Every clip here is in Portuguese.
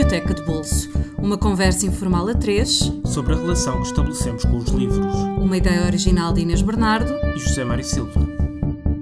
Biblioteca de Bolso. Uma conversa informal a três sobre a relação que estabelecemos com os livros. Uma ideia original de Inês Bernardo e José Mário Silva.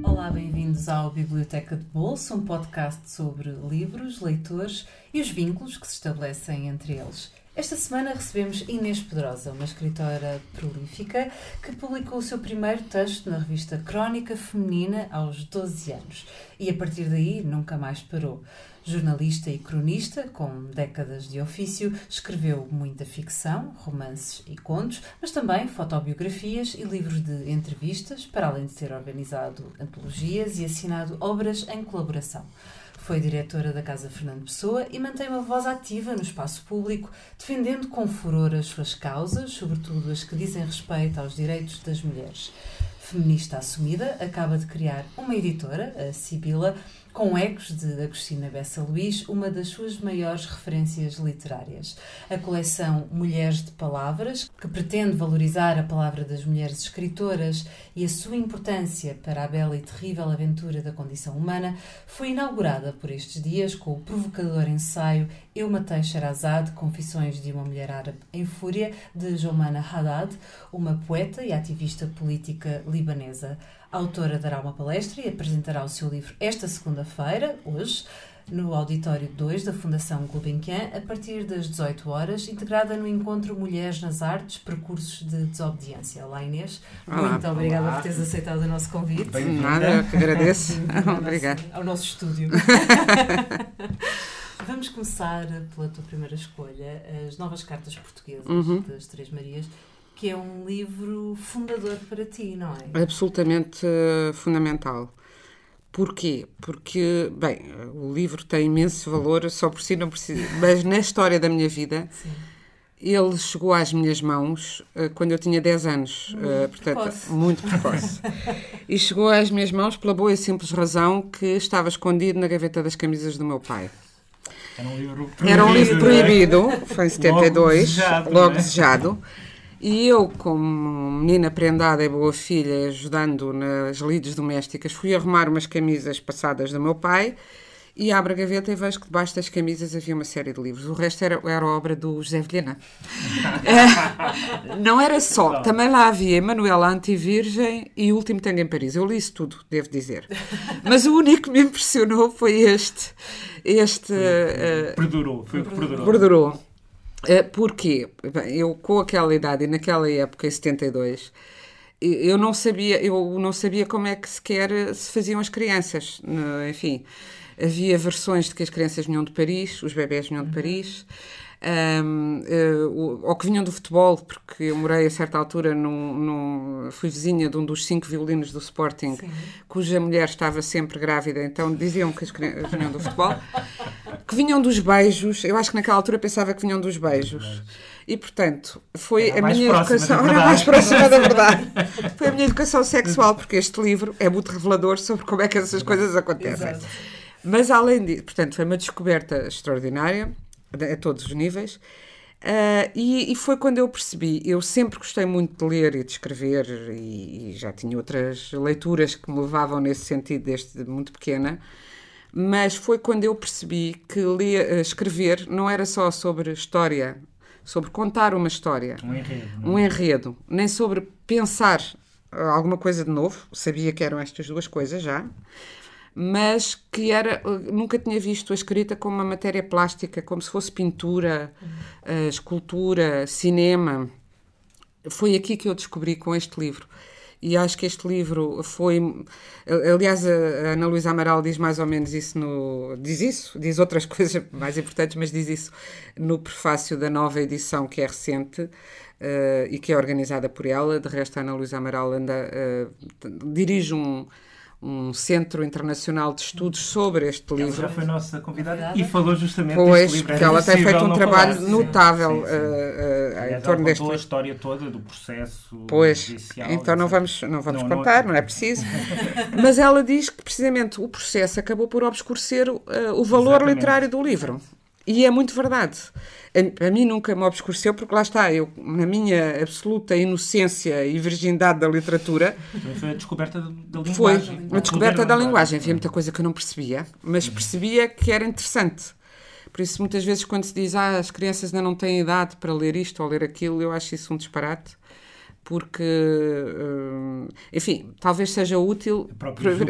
Olá, bem-vindos ao Biblioteca de Bolso, um podcast sobre livros, leitores e os vínculos que se estabelecem entre eles. Esta semana recebemos Inês Pedrosa, uma escritora prolífica que publicou o seu primeiro texto na revista Crónica Feminina aos 12 anos e a partir daí nunca mais parou. Jornalista e cronista, com décadas de ofício, escreveu muita ficção, romances e contos, mas também fotobiografias e livros de entrevistas, para além de ter organizado antologias e assinado obras em colaboração. Foi diretora da Casa Fernando Pessoa e mantém uma voz ativa no espaço público, defendendo com furor as suas causas, sobretudo as que dizem respeito aos direitos das mulheres. Feminista assumida, acaba de criar uma editora, a Sibila, com ecos de Agostina Bessa Luís, uma das suas maiores referências literárias. A coleção Mulheres de Palavras, que pretende valorizar a palavra das mulheres escritoras e a sua importância para a bela e terrível aventura da condição humana, foi inaugurada por estes dias com o provocador ensaio Eu Matei Sherazade, Confissões de uma Mulher Árabe em Fúria, de Jomana Haddad, uma poeta e ativista política libanesa. A autora dará uma palestra e apresentará o seu livro esta segunda-feira, hoje, no Auditório 2 da Fundação Gulbenkian, a partir das 18 horas, integrada no encontro Mulheres nas Artes, Percursos de Desobediência. Olá Inês, Olá. muito obrigada Olá. por teres aceitado o nosso convite. Nada, que agradeço. Obrigada. Ao nosso estúdio. Vamos começar pela tua primeira escolha, as novas cartas portuguesas uhum. das Três Marias que é um livro fundador para ti, não é? Absolutamente uh, fundamental. Porquê? Porque, bem, o livro tem imenso valor, só por si não precisa, mas na história da minha vida, Sim. ele chegou às minhas mãos uh, quando eu tinha 10 anos, muito uh, portanto, precoce. muito precoce. e chegou às minhas mãos pela boa e simples razão que estava escondido na gaveta das camisas do meu pai. Era um livro proibido. Era um livro proibido, foi em 72, logo desejado. Logo desejado e eu, como menina prendada e boa filha, ajudando nas lides domésticas, fui arrumar umas camisas passadas do meu pai e abro a gaveta e vejo que debaixo das camisas havia uma série de livros. O resto era, era obra do José Vilhena. é, não era só, também lá havia Emanuela Antivirgem e O Último Tango em Paris. Eu li isso tudo, devo dizer. Mas o único que me impressionou foi este. este foi, uh, perdurou, foi o que perdurou. Perdurou. Eh, porquê? Eu, com aquela idade e naquela época, em 72, eu não sabia, eu não sabia como é que sequer se faziam as crianças. Enfim, havia versões de que as crianças vinham de Paris, os bebés vinham de Paris um, uh, ou que vinham do futebol, porque eu morei a certa altura, num, num, fui vizinha de um dos cinco violinos do Sporting, Sim. cuja mulher estava sempre grávida, então diziam que as crianças vinham do futebol, que vinham dos beijos, eu acho que naquela altura pensava que vinham dos beijos. E, portanto, foi era a minha educação. Era mais próxima da verdade. Foi a minha educação sexual, porque este livro é muito revelador sobre como é que essas coisas acontecem. Exato. Mas, além disso, portanto, foi uma descoberta extraordinária a todos os níveis. Uh, e, e, foi quando eu percebi, eu sempre gostei muito de ler e de escrever, e, e, já tinha outras leituras que me levavam nesse sentido desde muito pequena, mas foi quando eu percebi que ler, ah, escrever não era só sobre história, sobre contar uma história, um enredo? É? um enredo nem sobre pensar alguma coisa de novo, sabia que eram estas duas coisas já, mas que era nunca tinha visto a escrita como uma matéria plástica, como se fosse pintura, uh, escultura, cinema. Foi aqui que eu descobri com este livro. E acho que este livro foi. Aliás, a Ana Luísa Amaral diz mais ou menos isso no. Diz isso, diz outras coisas mais importantes, mas diz isso no prefácio da nova edição, que é recente uh, e que é organizada por ela. De resto, a Ana Luísa Amaral anda, uh, dirige um um centro internacional de estudos sobre este livro. Ela já foi nossa convidada e falou justamente pois, deste livro. porque ela tem feito um trabalho falar. notável sim, sim, sim. Uh, uh, em torno deste livro. a história toda do processo Pois, judicial, então não vamos, não vamos não, contar, não, não é preciso. Mas ela diz que precisamente o processo acabou por obscurecer uh, o valor Exatamente. literário do livro. E é muito verdade. A, mim nunca me obscureceu, porque lá está, eu, na minha absoluta inocência e virgindade da literatura. Foi a descoberta da linguagem. Foi a descoberta da linguagem. Havia muita coisa que eu não percebia, mas percebia que era interessante. Por isso, muitas vezes, quando se diz ah, as crianças ainda não têm idade para ler isto ou ler aquilo, eu acho isso um disparate porque, uh, enfim, talvez seja útil.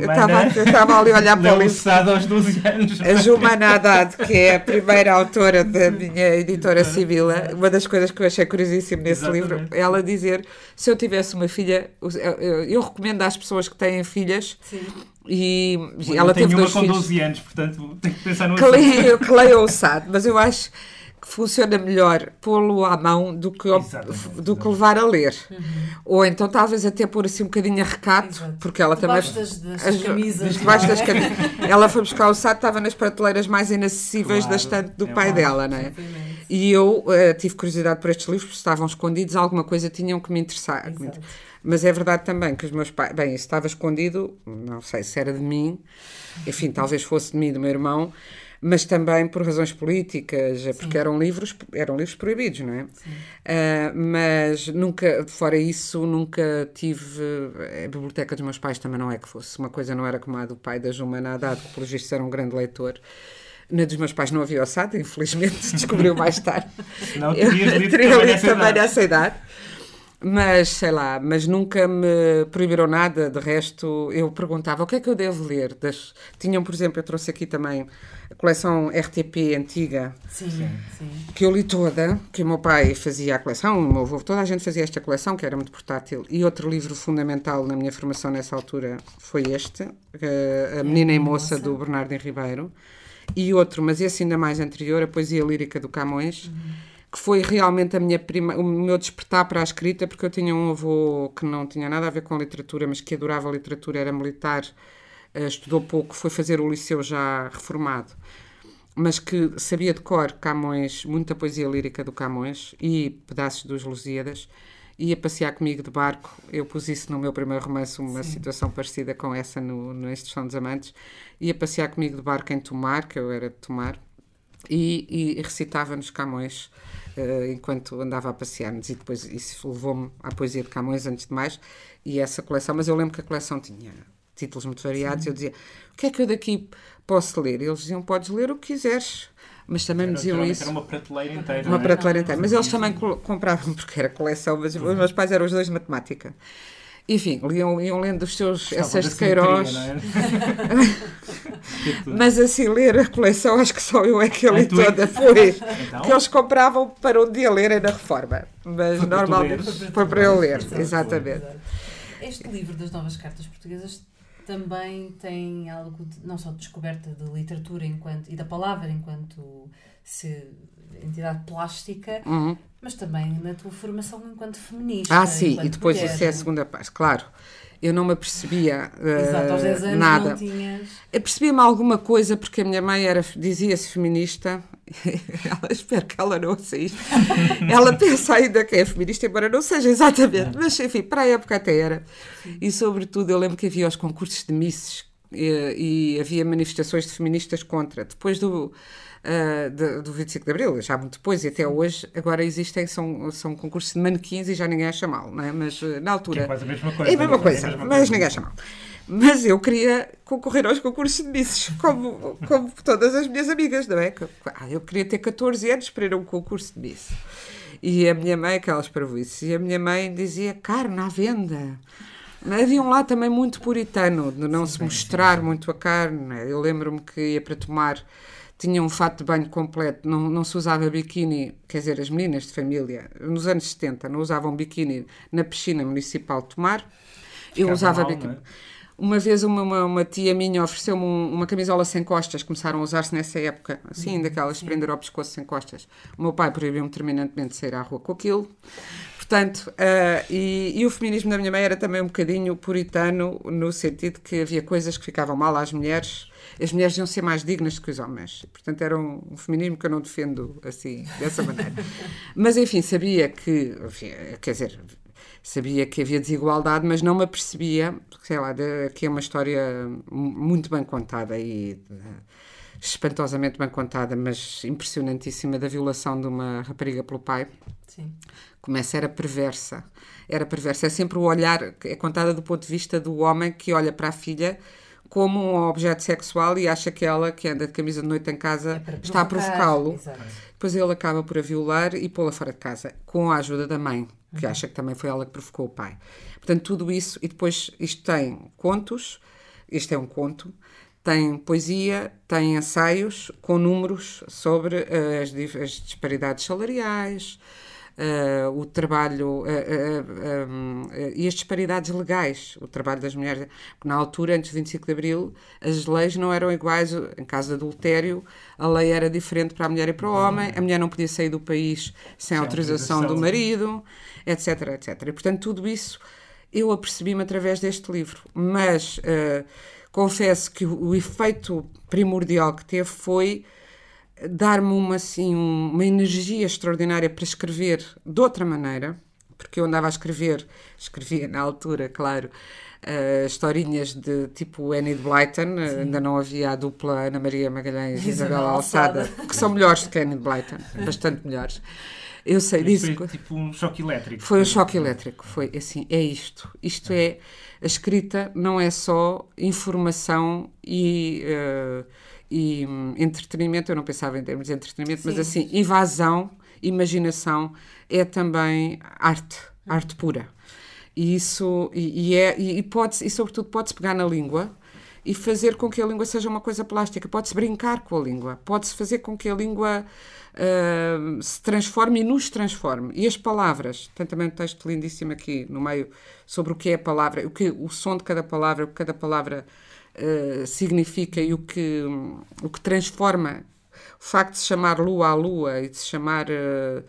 Estava, estava ali a olhar para o livro. aos 12 anos. A Jumana Haddad, que é a primeira autora da minha editora Sibila, uma das coisas que eu achei curiosíssimo nesse Exatamente. livro, ela dizer: se eu tivesse uma filha, eu, eu recomendo às pessoas que têm filhas. Sim. E Bom, ela teve uma dois com filhos. 12 anos, portanto tenho que pensar no que leia, que leia o SAD, mas eu acho funciona melhor pô-lo à mão do que, do que levar a ler. Uhum. Ou então talvez até pôr assim um bocadinho a recato, Exato. porque ela também. Das, das as, camisas. Debaixo é? das camisas. ela foi buscar o saco, estava nas prateleiras mais inacessíveis claro, da estante do é pai dela, não é? E eu uh, tive curiosidade por estes livros, porque estavam escondidos, alguma coisa tinham que me interessar. Exato. Mas é verdade também que os meus pais. Bem, isso estava escondido, não sei se era de mim, enfim, talvez fosse de mim e do meu irmão mas também por razões políticas, Sim. porque eram livros, eram livros proibidos, não é? Uh, mas nunca, fora isso, nunca tive. A biblioteca dos meus pais também não é que fosse. Uma coisa não era como a do pai da Jumana Haddad, que pelos vistos era um grande leitor. Na dos meus pais não havia ossado, infelizmente, descobriu mais tarde. Não, terias lido teria lido também nessa idade. Mas, sei lá, mas nunca me proibiram nada. De resto, eu perguntava o que é que eu devo ler. Das... Tinham, por exemplo, eu trouxe aqui também a coleção RTP antiga. Sim, sim. Que eu li toda, que o meu pai fazia a coleção, o meu avô, toda a gente fazia esta coleção, que era muito portátil. E outro livro fundamental na minha formação nessa altura foi este, A Menina e Moça, do Bernardo Ribeiro. E outro, mas esse ainda mais anterior, a Poesia Lírica do Camões. Uhum que foi realmente a minha prima, o meu despertar para a escrita, porque eu tinha um avô que não tinha nada a ver com literatura, mas que adorava literatura, era militar, uh, estudou pouco, foi fazer o liceu já reformado, mas que sabia de cor Camões, muita poesia lírica do Camões e pedaços dos Lusíadas, ia passear comigo de barco. Eu pus isso no meu primeiro romance, uma Sim. situação parecida com essa no, no Instrução dos Amantes. Ia passear comigo de barco em Tomar, que eu era de Tomar, e, e recitava-nos Camões uh, enquanto andava a passear-nos. E depois isso levou-me à poesia de Camões, antes de mais, e essa coleção. Mas eu lembro que a coleção tinha títulos muito variados. Sim. Eu dizia: o que é que eu daqui posso ler? Eles diziam: podes ler o que quiseres. Mas também era, me diziam isso. Era uma prateleira inteira. Uma é? prateleira inteira. Mas eles também compravam, porque era coleção, mas os meus pais eram os dois de matemática. Enfim, iam, iam lendo os seus essas de Queiroz. É? Mas assim, ler a coleção, acho que só eu é que eu li toda. Foi. Então? Que eles compravam para um dia lerem na reforma. Mas foi normalmente foi para eu ler, exatamente. Este livro das novas cartas portuguesas também tem algo de, não só de descoberta de literatura enquanto, e da palavra enquanto se, entidade plástica, uhum mas também na tua formação enquanto feminista. Ah, sim, e depois mulher. isso é a segunda parte, claro. Eu não me apercebia uh, Exato, aos 10 anos nada. Não tinhas... Apercebia-me alguma coisa porque a minha mãe era dizia-se feminista. ela, espero que ela não isto. ela pensa ainda que é feminista, embora não seja exatamente. Mas, enfim, para a época até era. E, sobretudo, eu lembro que havia os concursos de misses e, e havia manifestações de feministas contra. Depois do uh, de, do 25 de Abril, já muito depois e até hoje, agora existem, são, são concursos de manequins e já ninguém acha mal, não é? Mas uh, na altura. Que é quase a mesma coisa. É a mesma coisa, é a mesma mas coisa. ninguém acha mal. Mas eu queria concorrer aos concursos de misses, como, como todas as minhas amigas, não é? Ah, eu queria ter 14 anos para ir a um concurso de miss. E a minha mãe, aquelas para isso, e a minha mãe dizia carne à venda. Havia um lado também muito puritano, de não sim, se mostrar sim, sim. muito a carne. Eu lembro-me que ia para tomar tinha um fato de banho completo, não, não se usava biquíni, quer dizer, as meninas de família, nos anos 70, não usavam biquíni na piscina municipal de Tomar. Eu usava mal, biquíni. É? Uma vez uma, uma, uma tia minha ofereceu-me um, uma camisola sem costas, começaram a usar-se nessa época, assim, uhum, daquelas de prender ao pescoço sem costas. O meu pai proibiu-me terminantemente de sair à rua com aquilo. Portanto, uh, e, e, o feminismo da minha mãe era também um bocadinho puritano, no sentido que havia coisas que ficavam mal às mulheres as mulheres iam ser mais dignas que os homens. Portanto, era um, um feminismo que eu não defendo assim, dessa maneira. mas, enfim, sabia que, enfim, quer dizer, sabia que havia desigualdade, mas não me apercebia, sei lá, de, que é uma história muito bem contada e de, espantosamente bem contada, mas impressionantíssima, da violação de uma rapariga pelo pai. Sim. Começa, era perversa. Era perversa. É sempre o olhar, é contada do ponto de vista do homem que olha para a filha como um objeto sexual e acha que ela, que anda de camisa de noite em casa, É está a provocá-lo. Depois ele acaba por a violar e pô-la fora de casa, com a ajuda da mãe, que Uhum. acha que também foi ela que provocou o pai. Portanto, tudo isso, e depois isto tem contos, este é um conto, tem poesia, tem ensaios com números sobre eh, as, as disparidades salariais, eh, o trabalho eh, eh, eh, e as disparidades legais, o trabalho das mulheres. Na altura, antes de 25 de Abril, as leis não eram iguais. Em caso de adultério, a lei era diferente para a mulher e para o homem. A mulher não podia sair do país sem, Sem autorização, autorização. do marido, etc, etc. E, portanto, tudo isso eu apercebi-me através deste livro. Mas confesso que o, efeito primordial que teve foi dar-me uma, assim, um- uma energia extraordinária para escrever de outra maneira, porque eu andava a escrever, escrevia na altura, claro, eh, historinhas de tipo Annie de Blyton, eh, ainda não havia a dupla Ana Maria Magalhães e Isabel Isabel Alçada. Alçada, que são melhores do que Annie de Blyton, bastante melhores. Eu sei Isto disso. Foi tipo um choque elétrico. Foi um choque elétrico, foi assim, é isto. Isto é, a escrita não é só informação e, eh, e hum, entretenimento, eu não pensava em termos de entretenimento, mas Sim. assim, invasão, imaginação, é também arte, arte pura. E isso, e, e é, e, e pode e sobretudo pode-se pegar na língua e fazer com que a língua seja uma coisa plástica, pode-se brincar com a língua, pode-se fazer com que a língua ah, se transforme e nos transforme. E as palavras, tem também um texto lindíssimo aqui no meio sobre o que é a palavra, o, que, o som de cada palavra, o que cada palavra ah, significa e o que, o que transforma o facto de se chamar lua à lua e de se chamar. ah,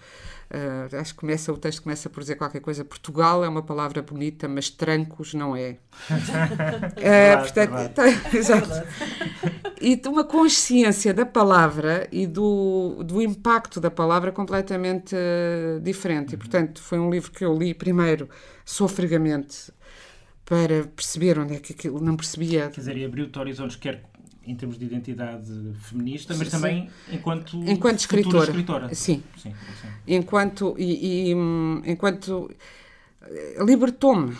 ah, acho que começa, o texto começa por dizer qualquer coisa. Portugal é uma palavra bonita, mas trancos não é. É, portanto, verdade. tem- exato. E uma consciência da palavra e do, do impacto da palavra completamente eh, diferente. E, portanto, foi um livro que eu li primeiro sofregamente para perceber onde é que aquilo não percebia. Quer dizer, e abriu-te horizontes, quer em termos de identidade feminista, mas Sim, também enquanto, Enquanto futura escritora. escritora. Sim. Sim, sim. Enquanto, e, e, hum, enquanto libertou-me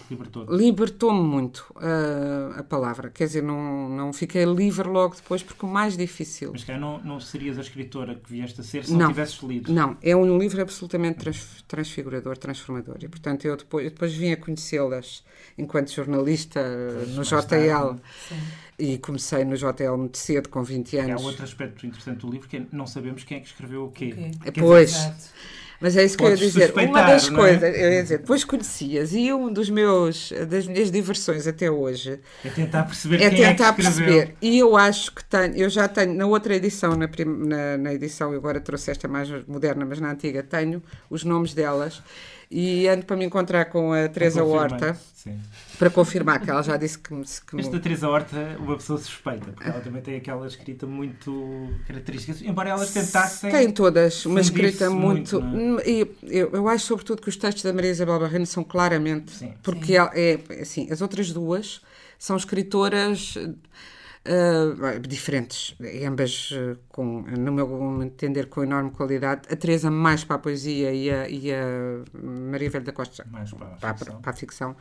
libertou-me muito ah, a palavra. Quer dizer, não, não fiquei livre logo depois, porque o mais difícil. Mas cá não, não serias a escritora que vieste a ser se Não. não tivesses lido. Não, é um livro absolutamente trans- transfigurador, transformador. E, portanto, eu depois, eu depois vim a conhecê-las enquanto jornalista eh, no JL. E comecei no JL muito cedo, com 20 Há anos. outro aspecto interessante do livro que é não sabemos quem é que escreveu o quê. Ok. Quer dizer, Pois. Exato. Mas é isso que eu ia dizer. Uma das é? coisas, eu ia dizer, depois conhecias, e um dos meus, das minhas diversões até hoje, É tentar perceber é quem tentar é que escreveu. perceber. E eu acho que tenho, eu já tenho, na outra edição, na, prim- na, na edição, eu agora trouxe esta mais moderna, mas na antiga, tenho os nomes delas. E ando para me encontrar com a Teresa. Horta Sim. para confirmar que ela já disse que me. Que me- Esta Teresa Horta, uma pessoa suspeita, porque ela também tem aquela escrita muito característica, embora elas tentassem. Tem todas uma escrita muito. muito, não e eu, eu acho, sobretudo, que os textos da Maria Isabel Barreiro são claramente. Sim. Porque Sim. ela é, assim, as outras duas são escritoras. Ah, diferentes, ambas ah, com, no meu entender com enorme qualidade. A Teresa mais para a poesia e a, e a Maria Velho da Costa Mais para a para, ficção. para a ficção.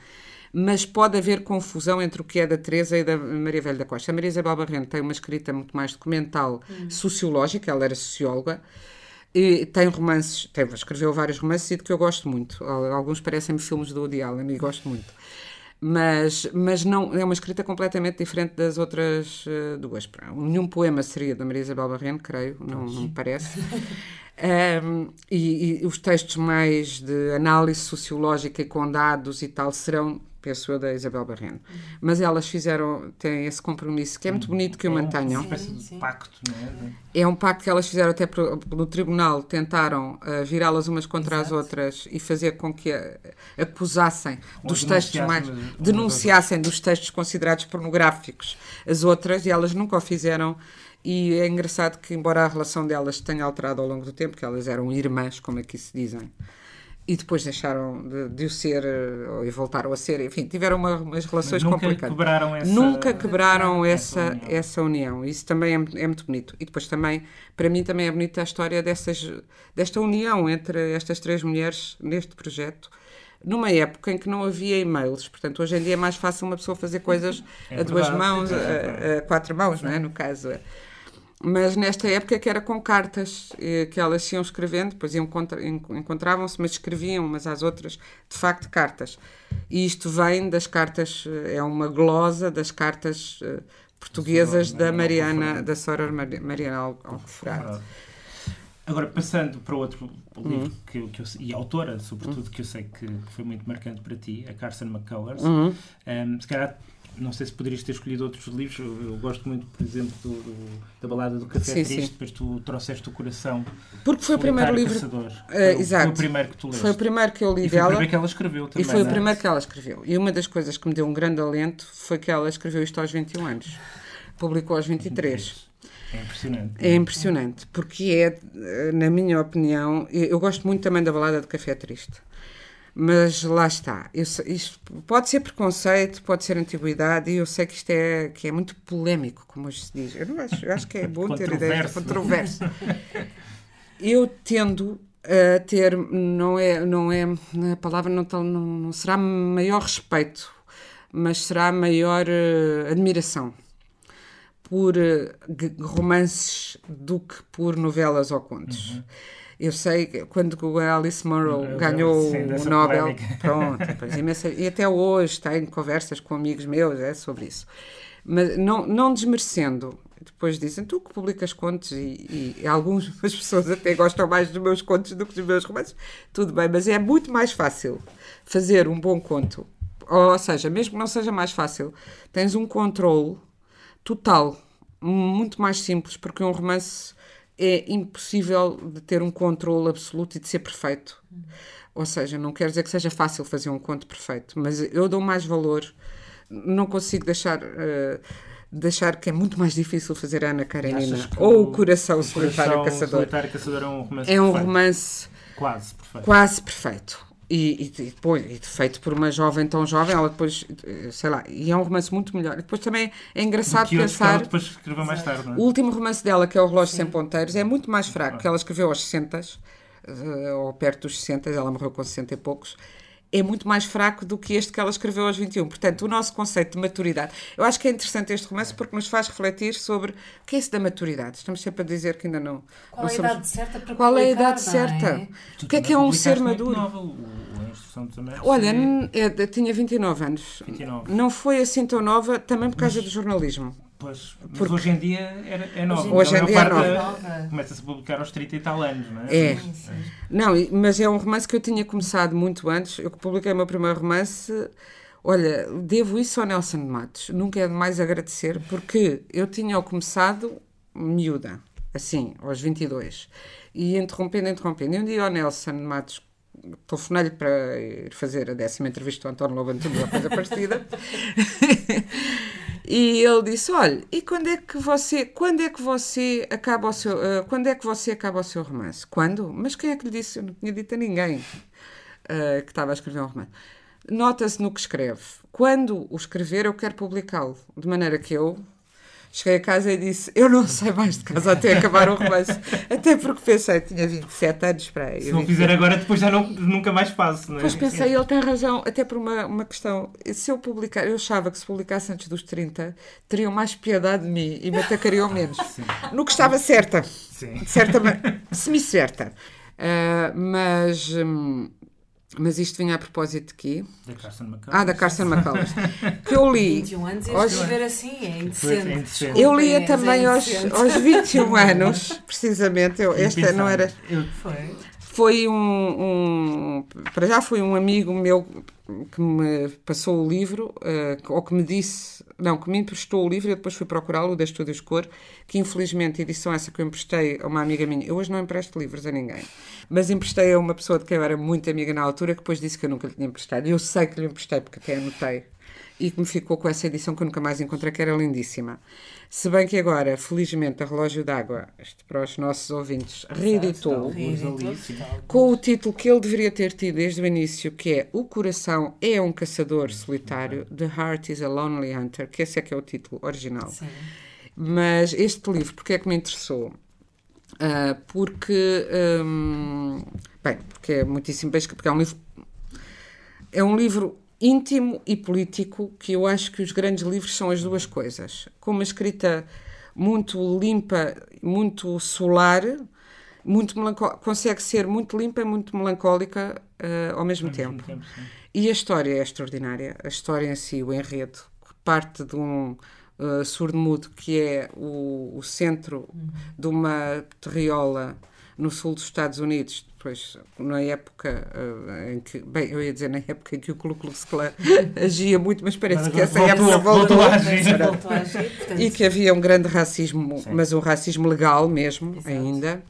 Mas pode haver confusão entre o que é da Teresa e da Maria Velho da Costa. A Maria Isabel Barreno tem uma escrita muito mais documental, sociológica, ela era socióloga, e tem romances, tem, escreveu vários romances e de que eu gosto muito. Al- Alguns parecem-me filmes do Woody Allen e gosto muito. Mas, mas não é uma escrita completamente diferente das outras eh, duas. Nenhum poema seria da Maria Isabel Barreno, creio, não, não me parece. Um, e, e os textos mais de análise sociológica e com dados e tal serão, penso eu, da Isabel Barreno. Mas elas fizeram, têm esse compromisso que é muito bonito que o É mantenham. Uma espécie de Sim. pacto, não é? É um pacto que elas fizeram até pro- no tribunal, tentaram ah, virá-las umas contra as Exato. outras e fazer com que ah, acusassem Ou dos textos mais. denunciassem dos textos considerados pornográficos as outras e elas nunca o fizeram. E é engraçado que, embora a relação delas tenha alterado ao longo do tempo, que elas eram irmãs, como aqui se dizem, e depois deixaram de, de o ser eh, e voltaram a ser, enfim, tiveram uma- umas relações nunca complicadas. quebraram essa. Nunca quebraram essa essa, união. essa união. Isso também é, é muito bonito. E depois também, para mim, também é bonita a história dessas, desta união entre estas três mulheres neste projeto, numa época em que não havia e-mails. Portanto, hoje em dia é mais fácil uma pessoa fazer coisas É a duas mãos, é a, a quatro mãos, não é? No caso. Mas nesta época que era com cartas eh, que elas iam escrevendo, depois iam contra- en- encontravam-se, mas escreviam umas às outras, de facto, cartas. E isto vem das cartas, eh, é uma glosa das cartas eh, portuguesas da Mariana da Sora Mari- Mariana Al- Alcoforado. Agora, passando para outro Uhum. livro que, eu- que eu, e autora, sobretudo, que eu sei que, que foi muito marcante para ti, a Carson McCullers. Uhum. Um, se calhar, não sei se poderias ter escolhido outros livros. Eu, eu gosto muito, por exemplo, do, do- da balada do Café Sim, Triste. sim. Depois tu trouxeste o coração. Porque foi o primeiro livro. Caçador. Eh, Foi o- exato. Foi o primeiro que tu leste. Foi o primeiro que eu li e foi o dela. primeiro que ela escreveu E também. foi o é? primeiro que ela escreveu. E uma das coisas que me deu um grande alento foi que ela escreveu isto aos 21 anos. Publicou aos 23. É impressionante. É impressionante, porque é, eh, na minha opinião, eu gosto muito também da balada de Café Triste. Mas lá está. Eu isto pode ser preconceito, pode ser antiguidade, e eu sei que isto é, que é muito polémico, como hoje se diz. Eu, não acho, eu acho que é bom ter ideias controverso. Eu tendo a ter, não é, não é, a palavra não, não, não será maior respeito, mas será maior eh, admiração por g- romances do que por novelas ou contos. Eu sei que quando a Alice Munro ganhou sim, o Nobel, polémica. pronto, depois imensa- e até hoje tenho conversas com amigos meus é, sobre isso. Mas não, não desmerecendo, depois dizem, tu que publicas contos e, e algumas pessoas até gostam mais dos meus contos do que dos meus romances, tudo bem, mas é muito mais fácil fazer um bom conto. Ou seja, mesmo que não seja mais fácil, tens um controle total, muito mais simples, porque um romance é impossível de ter um controle absoluto e de ser perfeito. Ou seja, não quer dizer que seja fácil fazer um conto perfeito, mas eu dou mais valor, não consigo deixar. eh, Deixar que é muito mais difícil fazer Ana Karenina ou o- Coração O Solitário Coração Caçador. Solitário Caçador é um romance É um perfeito. romance Quase perfeito. quase perfeito. E, e, e depois, e feito por uma jovem tão jovem, ela depois, eh, sei lá, e é um romance muito melhor. E depois também é engraçado que ela pensar. depois escreveu mais tarde, não é? O último romance dela, que é O Relógio Sem Ponteiros, é muito mais fraco, que ela escreveu aos 60, eh, ou perto dos 60, ela morreu com 60 e poucos. É muito mais fraco do que este que ela escreveu aos 21. Portanto, o nosso conceito de maturidade. Eu acho que é interessante este romance porque nos faz refletir sobre o que é isso da maturidade. Estamos sempre a dizer que ainda não. Qual não é a somos- idade certa para Qual é a idade certa? é? Tu O que é que também é um ser maduro? novel, Améis. Olha, é, tinha 29 anos. 29. Não foi assim tão nova, também por causa do jornalismo. Pois, mas Porque- hoje em dia era, é nova. Hoje em dia é parte nova. da- Começa-se a publicar aos 30 e tal anos, não é? É. Sim, sim. Não, mas é um romance que eu tinha começado muito antes. Eu que publiquei o meu primeiro romance. Olha, devo isso ao Nelson Matos. Nunca é demais agradecer, porque eu tinha começado miúda, assim, aos 22. E interrompendo, interrompendo. E um dia ao Nelson Matos telefonei-lhe para ir fazer a décima entrevista ao António Lobo Antunes, ou coisa parecida. E ele disse: "Olha, e quando é que você, quando é que você acaba o seu, eh, quando é que você acaba o seu romance? Quando? Mas quem é que lhe disse? Eu não tinha dito a ninguém eh, que estava a escrever um romance. Nota-se no que escreve. Quando o escrever, eu quero publicá-lo, de maneira que eu cheguei a casa e disse: Eu não sei mais de casa até acabar o romance. Até porque pensei, tinha 27 anos para aí. Se não fizer agora, depois já não, nunca mais faço, não é? Depois pensei, ele tem razão, até por uma, uma questão. Se eu publicar, eu achava que se publicasse antes dos 30, teriam mais piedade de mim e me atacariam menos. No que estava certa, Sim. certa semi-certa. Ah, mas, hum, mas isto vinha a propósito de quê? Da Carson McCullers. Ah, da Carson McCullers. Que eu li. 21 anos e Aos- escrever assim é é indecente. Eu lia Desculpem, também é aos, aos 21 anos, precisamente. Eu, esta não era. eu- Foi. Foi um, um- Para já foi um amigo meu que me passou o livro, eh, ou que me disse. Não, que me emprestou o livro e eu depois fui procurá-lo, o da Estúdios Cor, que infelizmente a edição essa que eu emprestei a uma amiga minha. Eu hoje não empresto livros a ninguém, mas emprestei a uma pessoa de quem eu era muito amiga na altura, que depois disse que eu nunca lhe tinha emprestado. E eu sei que lhe emprestei, porque até anotei. E que me ficou com essa edição que eu nunca mais encontrei, que era lindíssima. Se bem que agora, felizmente, a Relógio d'Água, isto para os nossos ouvintes, reeditou com o título que ele deveria ter tido desde o início, que é O Coração é um Caçador Solitário, The Heart is a Lonely Hunter, que esse é que é o título original. Sim. Mas este livro, porque é que me interessou? Ah, porque, hum, bem, porque é muitíssimo bem porque é um livro é um livro íntimo e político, que eu acho que os grandes livros são as duas coisas. Com uma escrita muito limpa, muito solar, muito consegue ser muito limpa e muito melancólica uh, ao mesmo Ao tempo. tempo, sim. E a história é extraordinária. A história em si, o enredo, parte de um uh, surdo-mudo que é o, o centro de uma terriola no sul dos Estados Unidos, depois na época uh, em que, bem, eu ia dizer na época em que o Ku Klux Klan agia muito, mas parece Mas que essa voltou- época voltou voltou. a agir. Voltou a agir, portanto, E que havia um grande racismo, Sim. mas um racismo legal mesmo, Exato. ainda.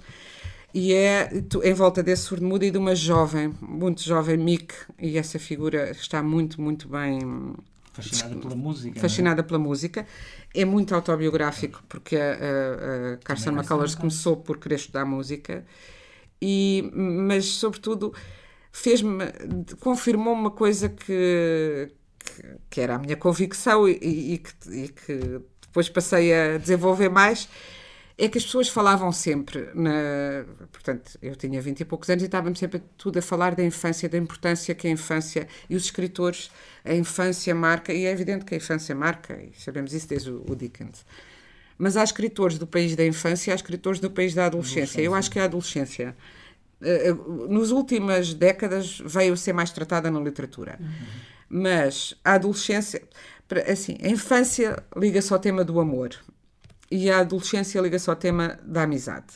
E é tu- em volta desse surdo-mudo e de uma jovem, muito jovem, Mick, e essa figura está muito, muito bem Fascinada pela música. é? fascinada pela música. É muito autobiográfico, porque a, a, Carson McCullers começou por querer estudar música, e, mas, sobretudo, fez-me, confirmou uma coisa que, que, que era a minha convicção e- e que, e que depois passei a desenvolver mais. É que as pessoas falavam sempre, na, portanto, eu tinha 20 e poucos anos e estávamos sempre tudo a falar da infância, da importância que a infância e os escritores, a infância marca, e é evidente que a infância marca, e sabemos isso desde o, o Dickens. Mas há escritores do país da infância e há escritores do país da adolescência. Eu acho que a adolescência, eh, eh, nos últimas décadas, veio a ser mais tratada na literatura. Mas a adolescência, assim, a infância liga-se ao tema do amor e a adolescência liga-se ao tema da amizade.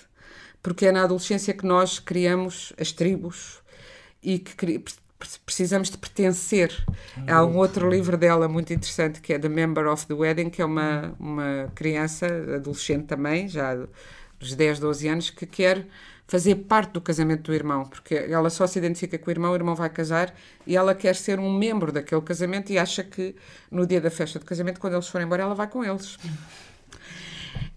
Porque é na adolescência que nós criamos as tribos e que precisamos de pertencer. Há um outro livro dela muito interessante que é The Member of the Wedding, que é uma, uma criança, adolescente também, já dos 10, 12 anos, que quer fazer parte do casamento do irmão, porque ela só se identifica com o irmão, o irmão vai casar e ela quer ser um membro daquele casamento e acha que no dia da festa do casamento, quando eles forem embora, ela vai com eles.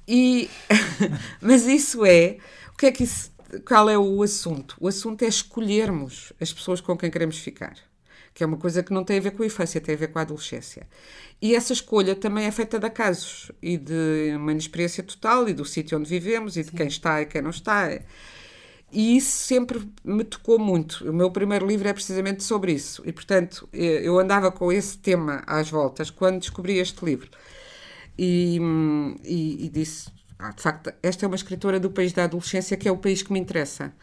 E, mas isso é, o que é que isso, qual é o assunto? O assunto é escolhermos as pessoas com quem queremos ficar, que é uma coisa que não tem a ver com a infância, tem a ver com a adolescência. E essa escolha também é feita de acasos e de uma inexperiência total e do sítio onde vivemos e de quem está e quem não está. E isso sempre me tocou muito. O meu primeiro livro é precisamente sobre isso. E, portanto, eh, eu andava com esse tema às voltas quando descobri este livro. E, e, e disse: ah, de facto, esta é uma escritora do país da adolescência, que é o país que me interessa.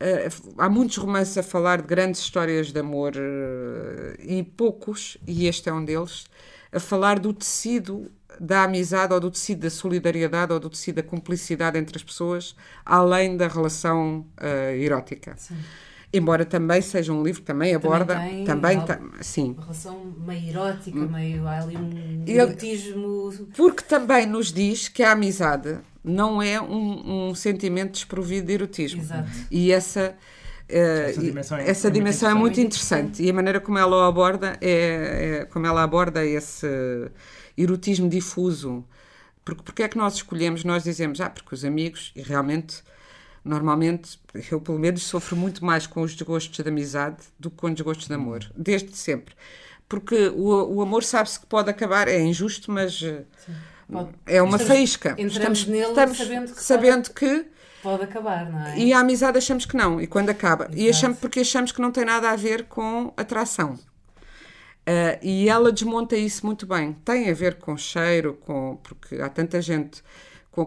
Eh, há muitos romances a falar de grandes histórias de amor eh, e poucos, e este é um deles, a falar do tecido da amizade ou do tecido da solidariedade ou do tecido da cumplicidade entre as pessoas, além da relação eh, erótica. Sim. Embora também seja um livro que também aborda, tem também, tam- sim, Uma relação meio erótica, meio. Há ali um Ele- erotismo. Porque também nos diz que a amizade não é um, um sentimento desprovido de erotismo. Exato. E essa, eh, Essa dimensão é- essa é muito dimensão é muito interessante. E a maneira como ela o aborda é, é- como ela aborda esse erotismo difuso. Porque, porque é que nós escolhemos? Nós dizemos, ah, porque os amigos, e realmente, normalmente, eu pelo menos sofro muito mais com os desgostos de amizade do que com os desgostos de amor, desde sempre. Porque o, o amor sabe-se que pode acabar, é injusto, mas eh, é uma Estamos- faísca. entramos nele estamos sabendo que sabendo que Pode acabar, não é? e a amizade achamos que não, e quando acaba. E achamos, porque achamos que não tem nada a ver com atração. Ah, e ela desmonta isso muito bem. Tem a ver com cheiro, com, porque há tanta gente.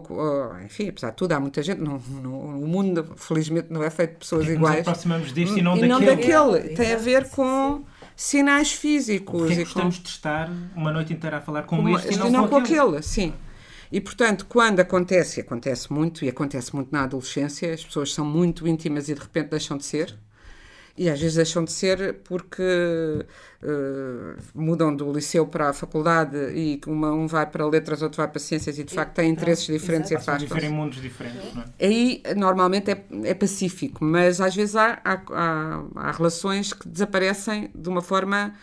Com, com- oh, enfim, apesar de tudo, há muita gente. Não, não- o mundo, felizmente, não é feito de pessoas Nos iguais. aproximamos deste e não e não daquele. daquele. Tem a ver com sinais físicos. Porque é e com- gostamos de estar uma noite inteira a falar com uma- este e não, com aquele? aquele, sim. E portanto, quando acontece, e acontece muito, e acontece muito na adolescência, as pessoas são muito íntimas e de repente deixam de ser. E às vezes deixam de ser porque eh, mudam do liceu para a faculdade e uma, um vai para letras, outro vai para ciências e de facto têm interesses Pronto, diferentes e exato. Passam a viver em afastam-se. mundos diferentes, não é? Aí normalmente é, é pacífico, mas às vezes há, há, há- há relações que desaparecem de uma forma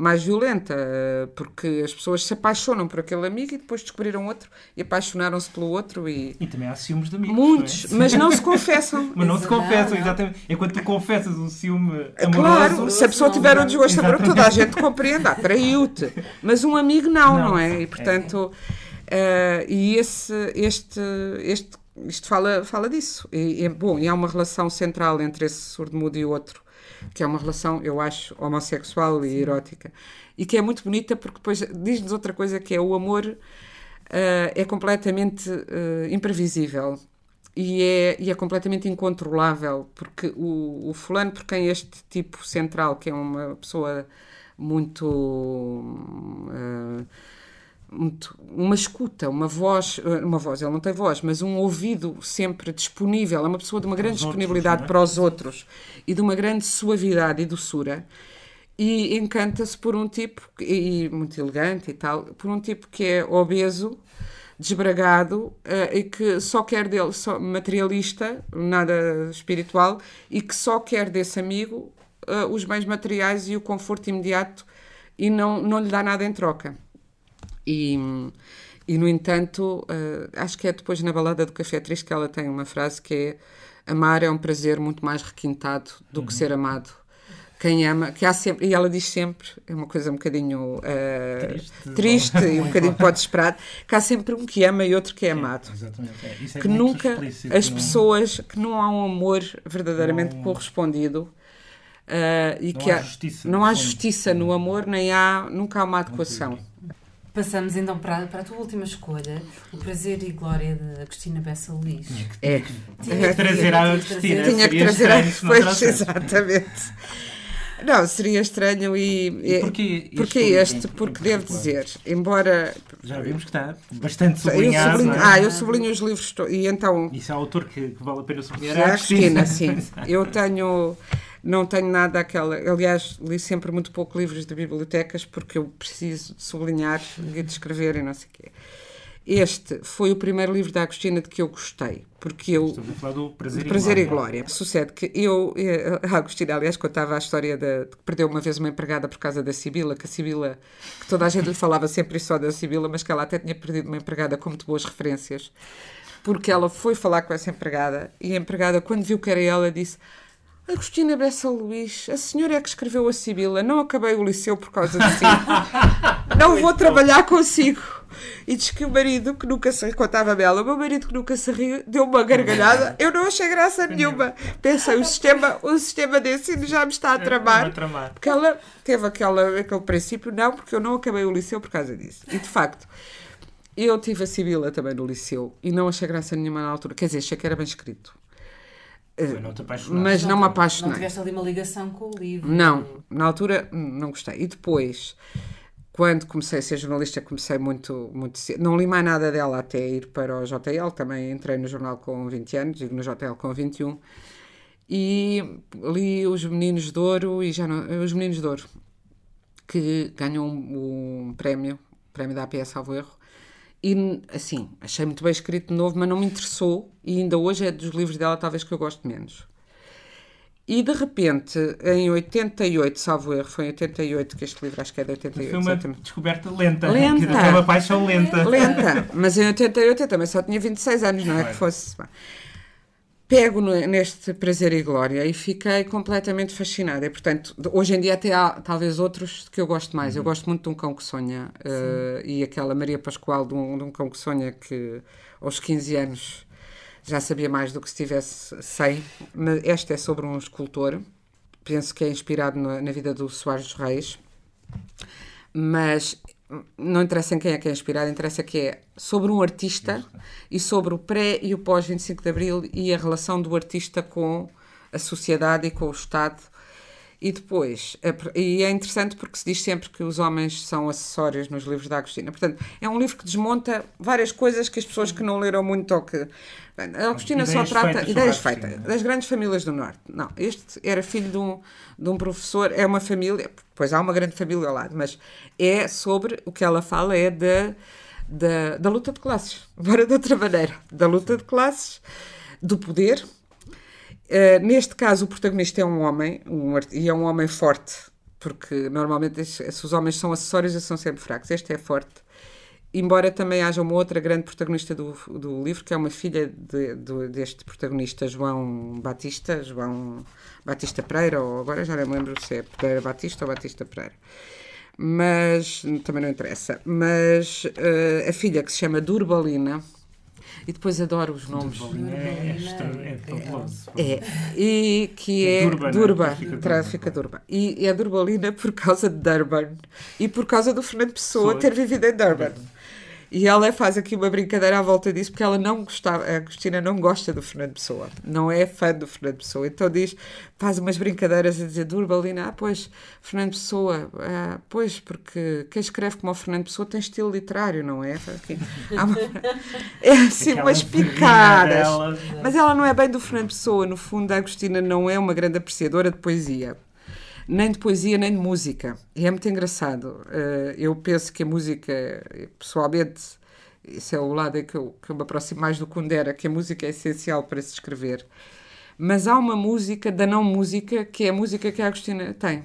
mais violenta, eh, porque as pessoas se apaixonam por aquele amigo e depois descobriram outro e apaixonaram-se pelo outro e E também há ciúmes de amigos. muitos, não é? mas não se confessam. Mas não se confessam, não. exatamente. Enquanto tu confessas o ciúme amoroso. Claro, se a pessoa não, tiver não. um desgosto amoroso, toda a gente compreende, ah, traiu-te. Mas um amigo não, não, Não, é? E portanto, eh, e esse, este, este, isto fala, fala disso. E, e, bom, e há uma relação central entre esse surdo-mudo e o outro, que é uma relação, eu acho, homossexual e erótica. E que é muito bonita porque depois diz-nos outra coisa que é o amor uh, é completamente uh, imprevisível e é, e é completamente incontrolável, porque o, o fulano por quem este tipo central, que é uma pessoa muito, uh, muito, uma escuta, uma voz, uma voz, ele não tem voz, mas um ouvido sempre disponível, é uma pessoa de uma grande disponibilidade outros, é? para os outros e de uma grande suavidade e doçura e encanta-se por um tipo e muito elegante e tal, por um tipo que é obeso desbragado uh, e que só quer dele, só, materialista, nada espiritual, e que só quer desse amigo uh, os bens materiais e o conforto imediato e não, não lhe dá nada em troca. E, e no entanto, uh, acho que é depois na balada do Café Triste que ela tem uma frase que é amar é um prazer muito mais requintado do uhum. que ser amado quem ama, que há sempre, e ela diz sempre, é uma coisa um bocadinho uh, triste, triste e um bocadinho pode esperar, que há sempre um que ama e outro que é amado. É, é que nunca as não... pessoas, que não há um amor verdadeiramente não... correspondido. Uh, e não que há justiça, não há justiça no amor, nem há, nunca há uma adequação. Passamos então para, para a tua última escolha, O Prazer e Glória de Agostina Bessa Luís. É. Tinha que trazer a Agostina. Tinha que trazer a. Pois, exatamente. Não, seria estranho e. e porquê este? Porque este? Porque devo dizer, embora. Já vimos que está bastante sublinhado. Eu sublinho, é? Ah, eu sublinho os livros e então. Isso é autor que, que vale a pena sublinhar. É a Cristina, sim. Eu tenho. Não tenho nada aquela. Aliás, li sempre muito pouco livros de bibliotecas porque eu preciso de sublinhar e de escrever e não sei o quê. Este foi o primeiro livro da Agostina de que eu gostei, porque eu... Estamos a falar do Prazer, prazer e, Glória. e Glória. Sucede que eu, eh, a Agostina, aliás, contava a história de, de que perdeu uma vez uma empregada por causa da Sibila, que a Sibila, que toda a gente lhe falava sempre só da Sibila, mas que ela até tinha perdido uma empregada com muito boas referências, porque ela foi falar com essa empregada, e a empregada, quando viu que era ela, disse... Agostina Bessa Luís, a senhora é que escreveu a Sibila, não acabei o liceu por causa de si. não vou trabalhar consigo e diz que o marido que nunca se contava-me ela, o meu marido que nunca se riu, deu uma gargalhada, eu não achei graça nenhuma. Pensei, o sistema, o sistema de ensino já me está a tramar. Porque ela teve aquela, aquele princípio, não, porque eu não acabei o liceu por causa disso. E de facto, eu tive a Sibila também no liceu e não achei graça nenhuma na altura. Quer dizer, achei que era bem escrito. Não mas não, não me apaixonei. Não tiveste ali uma ligação com o livro? Não, na altura não gostei. E depois, quando comecei a ser jornalista, comecei muito, muito cedo. Não li mais nada dela até ir para o JL, também entrei no jornal com 20 anos e no JL com 21. E li Os Meninos de Ouro e já não, Os Meninos de Ouro, que ganham um, um prémio, prémio da APS Salvo Erro. E assim, achei muito bem escrito de novo, mas não me interessou. E ainda hoje é dos livros dela, talvez que eu gosto menos. E de repente, em 88, salvo erro, foi em 88 que este livro, acho que é de 88. Foi uma exatamente. descoberta lenta. Lenta. Foi uma paixão lenta. Lenta. Mas em 88 eu também só tinha 26 anos, não é que fosse. Pego neste Prazer e Glória e fiquei completamente fascinada. E, portanto, hoje em dia até há talvez outros que eu gosto mais. Uhum. Eu gosto muito de Um Cão que Sonha uh, e aquela Maria Pascoal de um, de um Cão que Sonha que aos 15 anos já sabia mais do que se tivesse 100, mas esta é sobre um escultor, penso que é inspirado na, na vida do Soares dos Reis, mas não interessa em quem é que é inspirado, interessa que é sobre um artista e sobre o pré e o pós 25 de Abril e a relação do artista com a sociedade e com o Estado e depois, é e é interessante porque se diz sempre que os homens são acessórios nos livros da Agostina. Portanto, é um livro que desmonta várias coisas que as pessoas que não leram muito ou que. A Agostina ideias só trata feitas ideias feitas das grandes famílias do Norte. Não, este era filho de um, de um professor, é uma família, pois há uma grande família ao lado, mas é sobre o que ela fala é da, da, da luta de classes, agora de outra maneira, da luta de classes, do poder Uh, neste caso, o protagonista é um homem, um, e é um homem forte, porque normalmente se os homens são acessórios, eles são sempre fracos. Este é forte. Embora também haja uma outra grande protagonista do, do livro, que é uma filha de, de, deste protagonista, João Batista, João Batista Pereira, ou agora já não me lembro se é Pereira Batista ou Batista Pereira. Mas também não interessa. Mas uh, a filha que se chama Durbalina E depois adoro os nomes. Durbalina é, extra- é fabuloso. É, e que É é Durban, né? Durban, Tráfico Durban. E é Durbalina por causa de Durban e por causa do Fernando Pessoa Pessoa. ter vivido em Durban. E ela faz aqui uma brincadeira à volta disso, porque ela não gostava, a Agostina não gosta do Fernando Pessoa, não é fã do Fernando Pessoa. Então diz, faz umas brincadeiras a dizer Durbalina, ah, pois, Fernando Pessoa, ah, pois, porque quem escreve como o Fernando Pessoa tem estilo literário, não é? Uma- é assim, Aquela umas picadas. dela. Mas ela não é bem do Fernando Pessoa. No fundo, a Agostina não é uma grande apreciadora de poesia. Nem de poesia, nem de música. E é muito engraçado. Eh, eu penso que a música, pessoalmente, isso é o lado em que eu, que eu me aproximo mais do Kundera, que a música é essencial para se escrever. Mas há uma música da não música que é a música que a Agostina tem.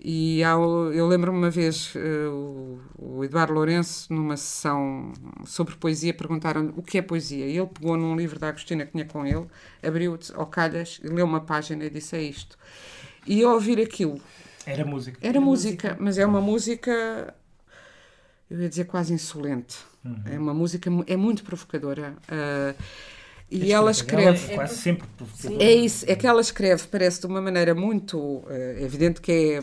E há eu lembro-me uma vez eh, o, o Eduardo Lourenço, numa sessão sobre poesia, perguntaram o que é poesia. E ele pegou num livro da Agostina que tinha com ele, abriu ao calhas, leu uma página e disse: É isto. E ao ouvir aquilo, Era música. era música, mas é uma música, eu ia dizer quase insolente. É uma música, é muito provocadora. ah, e ela escreve. É quase sempre provocadora. É isso, é que ela escreve, parece de uma maneira muito eh, evidente que é,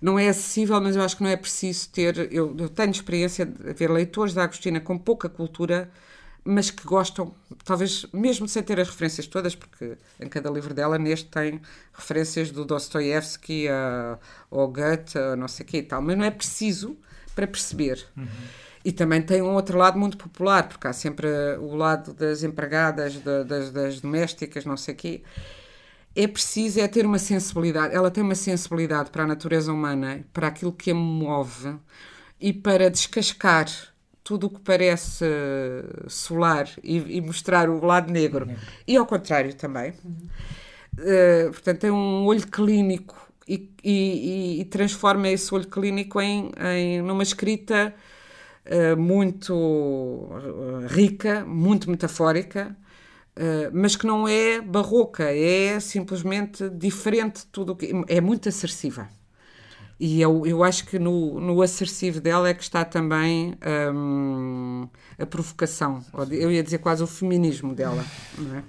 não é acessível, mas eu acho que não é preciso ter. Eu, eu tenho experiência de ver leitores da Agostina com pouca cultura, mas que gostam, talvez mesmo sem ter as referências todas, porque em cada livro dela, neste tem referências do Dostoiévski ao Goethe, a não sei o quê e tal, mas não é preciso para perceber. E também tem um outro lado muito popular, porque há sempre o lado das empregadas, da- das, das domésticas, não sei o quê. É preciso é ter uma sensibilidade. Ela tem uma sensibilidade para a natureza humana, para aquilo que a move e para descascar tudo o que parece eh, solar e, e mostrar o lado negro. E ao contrário também. Uh, portanto, tem um olho clínico e, e- e- transforma esse olho clínico em, em numa escrita uh, muito rica, muito metafórica, uh, mas que não é barroca, é simplesmente diferente de tudo o que é muito assertiva. E eu, eu acho que no, no assertivo dela é que está também hum, a provocação, eu ia dizer quase o feminismo dela. Não é?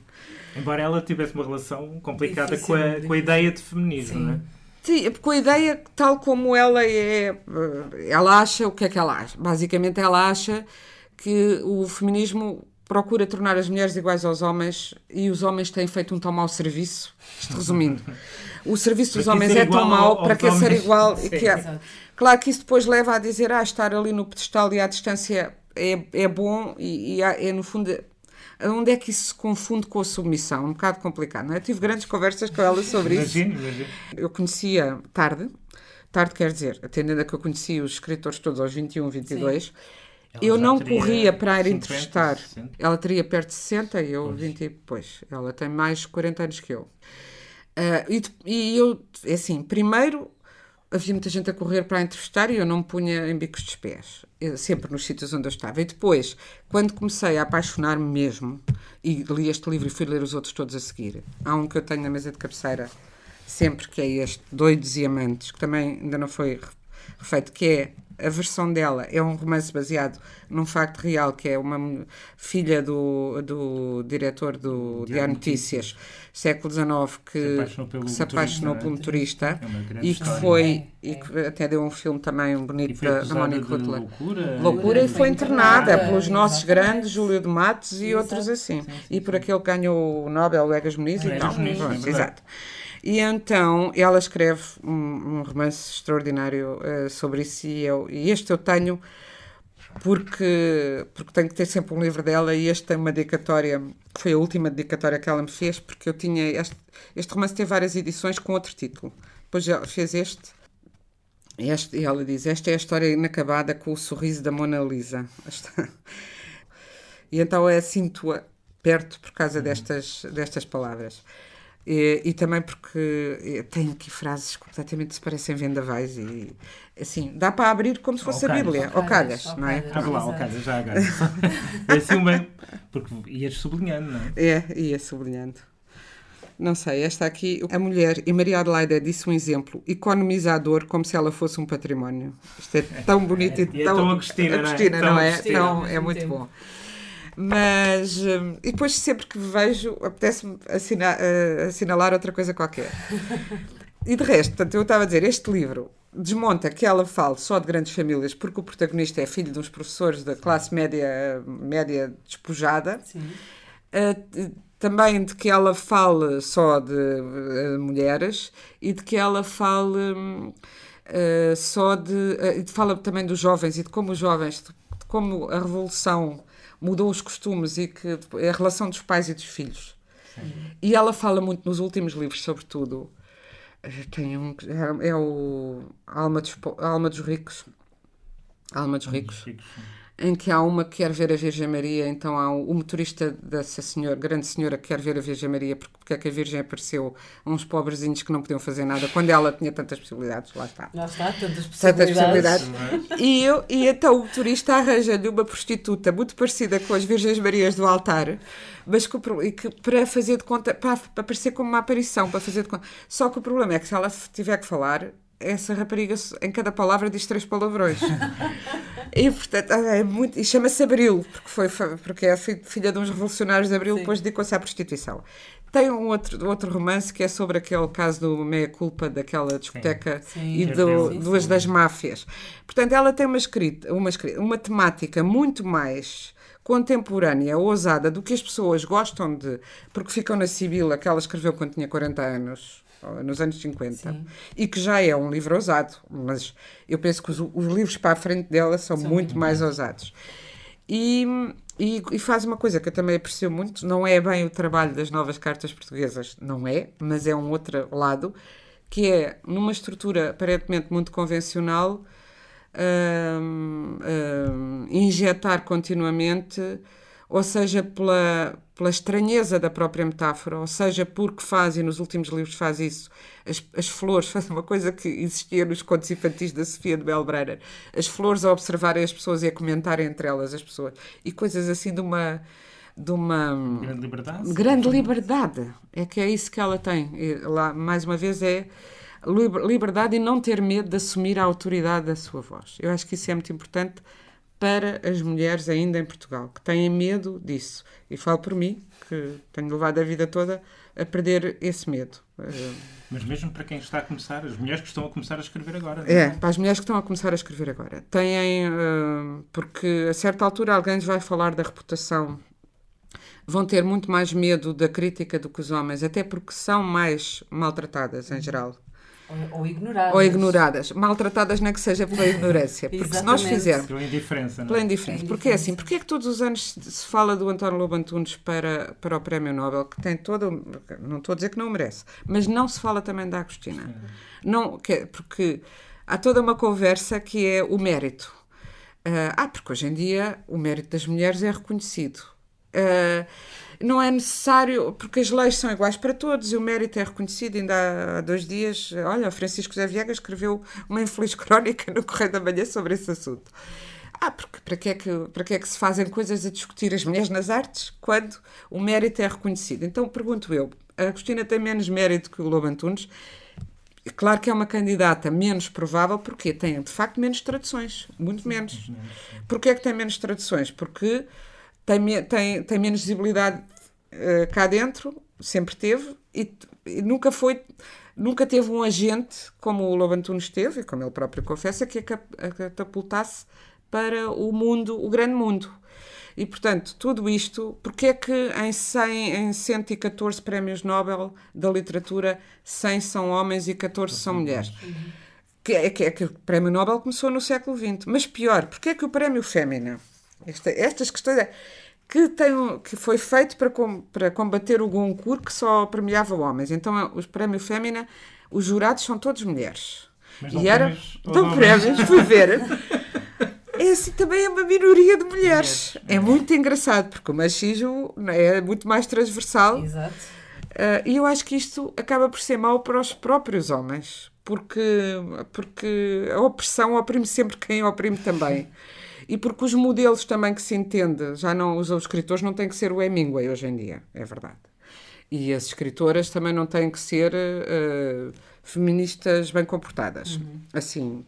Embora ela tivesse uma relação complicada Difícil, com a, com a ideia de feminismo, Sim. não é? Sim, com a ideia tal como ela é. eh, Ela acha o que é que ela acha. Basicamente, ela acha que o feminismo procura tornar as mulheres iguais aos homens e os homens têm feito um tão mau serviço. Isto resumindo. O serviço dos homens é tão mau para que ser igual. e Sim. que é-. Claro que isso depois leva a dizer, ah, estar ali no pedestal e à distância é, é bom e, e é no fundo. Onde é que isso se confunde com a submissão? Um bocado complicado, não é? Eu tive grandes conversas com ela sobre isso. Imagino, imagino. Eu conhecia tarde, tarde quer dizer, atendendo a que eu conheci os escritores todos aos 21, 22, Ela eu não corria para ir 50, entrevistar. 60. Ela teria perto de 60 e eu 20 e depois. Ela tem mais 40 anos que eu. Ah, e, de- e eu, é assim, primeiro havia muita gente a correr para a entrevistar e eu não me punha em bicos dos pés, Eu- sempre nos sítios onde eu estava. E depois, quando comecei a apaixonar-me mesmo, e li este livro e fui ler os outros todos a seguir, há um que eu tenho na mesa de cabeceira sempre, que é este, Doidos e Amantes, que também ainda não foi re- refeito, que é a versão dela é um romance baseado num facto real, que é uma filha do, do diretor do Diário Notícias, século XIX, que Se apaixonou pelo que se apaixonou é? turista É e que foi, É, e é. que até deu um filme também E bonito acusada Mónica Rutler. loucura. Loucura e Foi internada internada, pelos nossos grandes, Júlio de Matos e outros assim. sim, sim, e por aquele que ganhou o Nobel, o Egas Muniz e Egas tal. Muniz, Pronto, é verdade. exato. E então ela escreve um, um romance extraordinário eh, sobre isso e, eu, e este eu tenho porque, porque tenho que ter sempre um livro dela e este tem uma dedicatória, foi a última dedicatória que ela me fez, porque eu tinha este, este romance tem várias edições com outro título. Depois ela fez este este, e ela diz: Esta é a história inacabada com o sorriso da Mona Lisa. Esta- E então é sinto-a perto por causa destas, destas palavras. E, e também porque eh, tem aqui frases completamente se parecem vendavais e assim, dá para abrir como se fosse a calhas. Bíblia, Ao ou calhas, calhas, não é? calhas. Abre lá, ao caso, já agora. É assim uma... Porque ias sublinhando, não é? É, ia sublinhando. Não sei, esta aqui, a mulher, e Maria Adelaide disse um exemplo, economizador como se ela fosse um património. Isto é tão bonito e E é tão. tão Agostina, não é? Agostina, Tão não é? Agostina, Tão- é muito tempo. bom. Mas, hum, e depois sempre que vejo, apetece-me assina- eh, assinalar outra coisa qualquer. E de resto, portanto, eu estava a dizer, este livro desmonta que ela fale só de grandes famílias, porque o protagonista é filho de uns professores da classe média, média despojada. Sim. Uh, também de que ela fale só de uh, mulheres e de que ela fale uh, só de. uh, e fala também dos jovens e de como os jovens, de, de como a revolução mudou os costumes e que a relação dos pais e dos filhos. E ela fala muito nos últimos livros, sobretudo. uh, Tem um, é, é o Alma dos, Alma dos Ricos. Alma dos Ricos Ricos, sim. Em que há uma que quer ver a Virgem Maria, então há o, motorista dessa senhora, grande senhora que quer ver a Virgem Maria, porque, porque é que a Virgem apareceu a uns pobrezinhos que não podiam fazer nada, quando ela tinha tantas possibilidades, lá está. Lá está, tantas Tantas possibilidades. possibilidades. E, eu, e então o motorista arranja-lhe uma prostituta muito parecida com as Virgens Marias do altar, mas que, que para fazer de conta, para, para aparecer como uma aparição, para fazer de conta. Só que o problema é que se ela tiver que falar, essa rapariga em cada palavra diz três palavrões. E portanto, é muito. E chama-se Abril, porque, foi, porque é filha de uns revolucionários de Abril, Sim. depois dedicou-se à prostituição. Tem um outro, outro romance que é sobre aquele caso do Meia Culpa, daquela discoteca Sim. e Que do, duas das máfias. Portanto, ela tem uma escrita, uma escrita, uma temática muito mais contemporânea, ousada, do que as pessoas gostam de, porque ficam na Sibila, que ela escreveu quando tinha 40 anos, nos anos 50, Sim. e que já é um livro ousado, mas eu penso que os, os livros para a frente dela são, São muito mais ousados. E, e, e faz uma coisa que eu também aprecio muito, não é bem o trabalho das novas cartas portuguesas, não é, mas é um outro lado, que é numa estrutura aparentemente muito convencional, hum, hum, injetar continuamente, ou seja, pela, pela estranheza da própria metáfora, ou seja, porque faz, e nos últimos livros faz isso, as, as flores, faz uma coisa que existia nos contos infantis da Sofia de Belbreiner, as flores a observarem as pessoas e a comentarem entre elas as pessoas, e coisas assim de uma... De uma Grande liberdade. grande liberdade. É que é isso que ela tem. E lá, mais uma vez, é liber- liberdade e não ter medo de assumir a autoridade da sua voz. Eu acho que isso é muito importante para as mulheres ainda em Portugal, que têm medo disso. E falo por mim, que tenho levado a vida toda a perder esse medo. Eh, Mas mesmo para quem está a começar, as mulheres que estão a começar a escrever agora. não É, para as mulheres que estão a começar a escrever agora. Têm, eh, porque a certa altura alguém lhes vai falar da reputação, vão ter muito mais medo da crítica do que os homens, até porque são mais maltratadas em geral. Ou, ou ignoradas. Ou ignoradas. Maltratadas nem que seja pela ignorância. Porque se nós fizermos Pela indiferença, não pela é? indiferença. É Porque é assim, indiferença. porque é que todos os anos se fala do António Lobo Antunes para, para o Prémio Nobel, que tem todo, não estou a dizer que não merece, mas não se fala também da Agostina. Não, que, porque há toda uma conversa que é o mérito. Ah, ah, porque hoje em dia o mérito das mulheres é reconhecido. Ah, não é necessário, porque as leis são iguais para todos e o mérito é reconhecido. Ainda há dois dias, olha, o Francisco José Viegas escreveu uma infeliz crónica no Correio da Manhã sobre esse assunto. Ah, porque para que, é que, para que é que se fazem coisas a discutir as mulheres nas artes quando o mérito é reconhecido? Então pergunto eu, a Agostina tem menos mérito que o Lobo Antunes? Claro que é uma candidata menos provável, porque tem de facto menos traduções, muito menos. Porquê é que tem menos traduções? Porque tem, tem, tem menos visibilidade eh, cá dentro, sempre teve, e, e nunca foi. Nunca teve um agente como o Lobo Antunes teve, e como ele próprio confessa, que a catapultasse para o mundo, o grande mundo. E, portanto, tudo isto, porque é que em, 100, em 114 prémios Nobel da literatura, 100 são homens e 14 são mulheres? Que é, que é que o prémio Nobel começou no século XX. Mas pior, porque é que o prémio Fémina, esta- estas questões, é- que, tem, que foi feito para, com- para combater o Goncourt, que só premiava homens. Então, é, os prémio Fémina, os jurados são todos mulheres. Mas E era, prémios dão homens. prémios, fui ver. É assim também é uma minoria de mulheres. É muito engraçado, porque o machismo não é muito mais transversal. Exato. Ah, e eu acho que isto acaba por ser mau para os próprios homens, porque, porque a opressão oprime sempre quem oprime também. E porque os modelos também que se entende, já não os, os escritores não têm que ser o Hemingway hoje em dia, é verdade. E as escritoras também não têm que ser ah, feministas bem comportadas. Assim.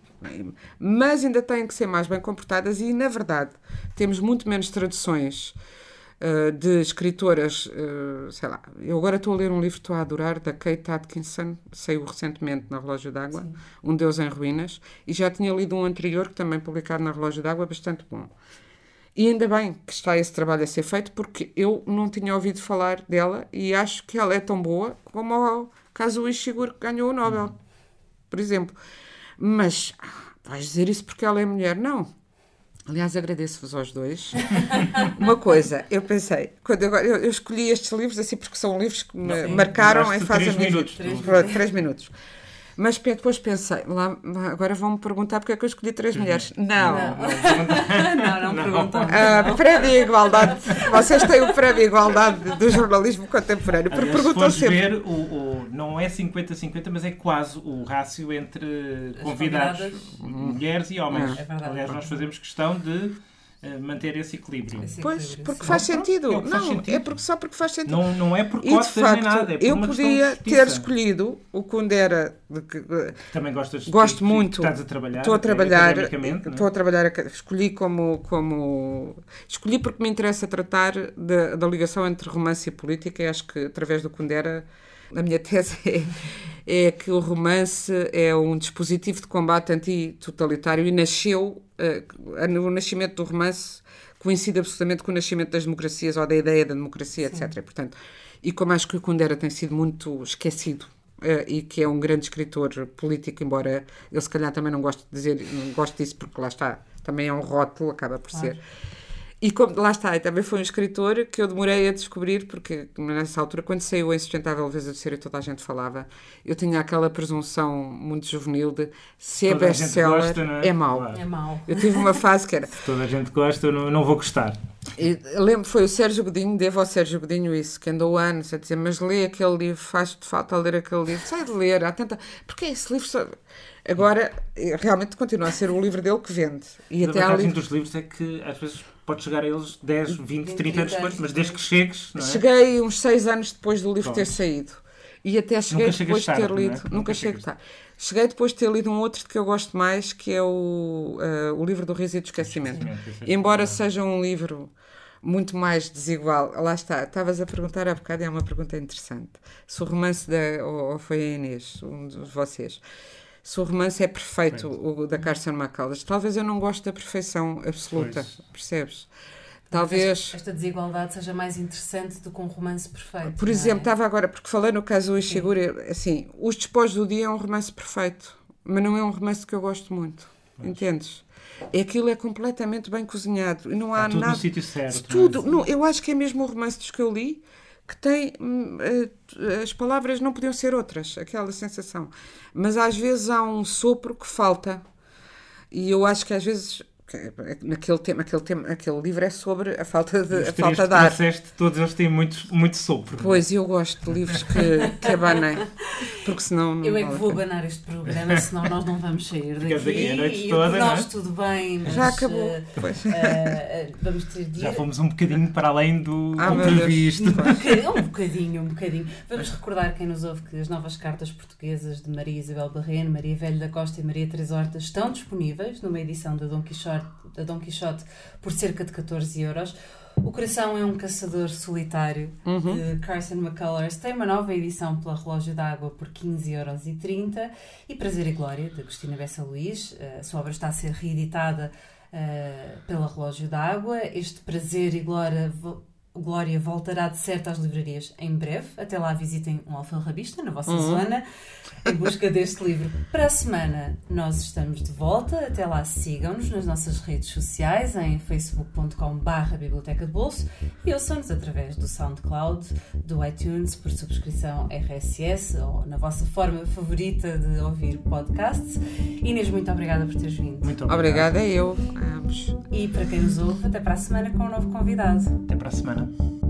Mas ainda têm que ser mais bem comportadas e, na verdade, temos muito menos traduções uh, de escritoras, uh, sei lá, eu agora estou a ler um livro que estou a adorar, da Kate Atkinson, saiu recentemente na Relógio d'Água, Um Deus em Ruínas, e já tinha lido um anterior, que também publicado na Relógio d'Água, bastante bom. E ainda bem que está esse trabalho a ser feito, porque eu não tinha ouvido falar dela e acho que ela é tão boa como o Kazuo Ishiguro que ganhou o Nobel, por exemplo. Mas ah, vais dizer isso porque ela é mulher? Não. Aliás, agradeço-vos aos dois. Uma coisa, eu pensei, quando eu, eu, escolhi estes livros assim porque são livros que me Sim, marcaram em fase minha minutos. Três minutos. Mas depois pensei, lá, agora vão-me perguntar porque é que eu escolhi três uhum. mulheres. Não. Não, não, não, não perguntam. Uh, prévia igualdade. Vocês têm o prévia igualdade do jornalismo contemporâneo. Porque perguntam se sempre. ver, o, o, não é 50-50, mas é quase o rácio entre convidados, mulheres e homens. É Aliás, nós fazemos questão de manter esse equilíbrio. Esse pois, porque faz sentido. É não, faz sentido. é porque, só porque faz sentido. Não, não é por cotas nem nada. É por eu podia ter escolhido o Kundera. De que, Também gostas Gosto muito. Estás a trabalhar. Estou a trabalhar. É? Estou a trabalhar. Escolhi como, como. Escolhi porque me interessa tratar da, da ligação entre romance e política e acho que através do Kundera. A minha tese é, é que o romance é um dispositivo de combate antitotalitário e nasceu uh, o nascimento do romance coincide absolutamente com o nascimento das democracias ou da ideia da democracia, Sim. etc. E, portanto, e como acho que o Kundera tem sido muito esquecido uh, e que é um grande escritor político, embora eu se calhar também não gosto de dizer, não gosto disso porque lá está, também é um rótulo, acaba por claro. ser. E como, lá está, e também foi um escritor que eu demorei a descobrir, porque nessa altura, quando saiu A Insustentável Leveza do Ser e toda a gente falava, eu tinha aquela presunção muito juvenil de se é best-seller, é? é mau. Claro. É mau. Eu tive uma fase que era... Se toda a gente gosta, eu não, não vou gostar. E, lembro, foi o Sérgio Godinho, devo ao Sérgio Godinho isso, que andou anos a dizer, mas lê aquele livro, faz-te falta ler aquele livro, sai de ler, há tanta... Porque esse livro... Só... Agora, realmente continua a ser o livro dele que vende. E a até vantagem livro... dos livros é que, às vezes podes chegar a eles 10, 20, 30 anos depois, mas desde que chegues. É? Cheguei uns 6 anos depois do livro Pronto. ter saído. E até cheguei depois de ter lido. É? Nunca, chego tarde. Cheguei depois de ter lido um outro que eu gosto mais, que é o, uh, o livro do Riso e do Esquecimento. Esquecimento é Embora seja um livro muito mais desigual. Lá está, estavas a perguntar há bocado, e é uma pergunta interessante. Se o romance da. ou, ou foi a Inês, um de vocês se o romance é perfeito, o da Carson McCullers. Talvez eu não goste da perfeição absoluta, pois. percebes? Talvez. Esta desigualdade seja mais interessante do que um romance perfeito. Por exemplo, é? estava agora, porque falei no caso do Ishiguro, assim, Os Despojos do Dia é um romance perfeito, mas não é um romance que eu gosto muito. Pois. Entendes? É aquilo é completamente bem cozinhado e não há Está tudo nada. no sítio certo. Tudo, não, eu acho que é mesmo o romance dos que eu li que tem. Eh, as palavras não podiam ser outras, aquela sensação. Mas às vezes há um sopro que falta. E eu acho que às vezes naquele tema, aquele tema, aquele livro é sobre a falta de, a falta de ar. Disseste, todos eles têm muito, muito sopro. Pois, eu gosto de livros que, que abanem, porque senão não Eu é que vou abanar este programa, senão nós não vamos sair daqui. daqui a noite e toda, nós é? tudo bem, mas, Já acabou. Uh, uh, vamos ter de Já fomos um bocadinho para além do ah, previsto. Um bocadinho, um bocadinho, um bocadinho. Vamos recordar quem nos ouve que as novas cartas portuguesas de Maria Isabel Barreno, Maria Velho da Costa e Maria Teresa Horta estão disponíveis numa edição da Dom Quixote da Dom Quixote por cerca de 14 euros. O Coração é um Caçador Solitário, uhum. de Carson McCullers. Tem uma nova edição pela Relógio d'Água por 15,30 euros. E Prazer e Glória, de Agostina Bessa Luís. A sua obra está a ser reeditada uh, pela Relógio d'Água. Este Prazer e Glória Glória voltará de certo às livrarias em breve. Até lá visitem um alfarrabista na vossa uhum. zona em busca deste livro. Para a semana nós estamos de volta. Até lá sigam-nos nas nossas redes sociais em facebook.com.br Biblioteca de Bolso e ouçam-nos através do SoundCloud, do iTunes por subscrição RSS ou na vossa forma favorita de ouvir podcasts. Inês, muito obrigada por teres vindo. Muito obrigada. Obrigada eu. Ambos. E para quem nos ouve, até para a semana com um novo convidado. Até para a semana. Ciao.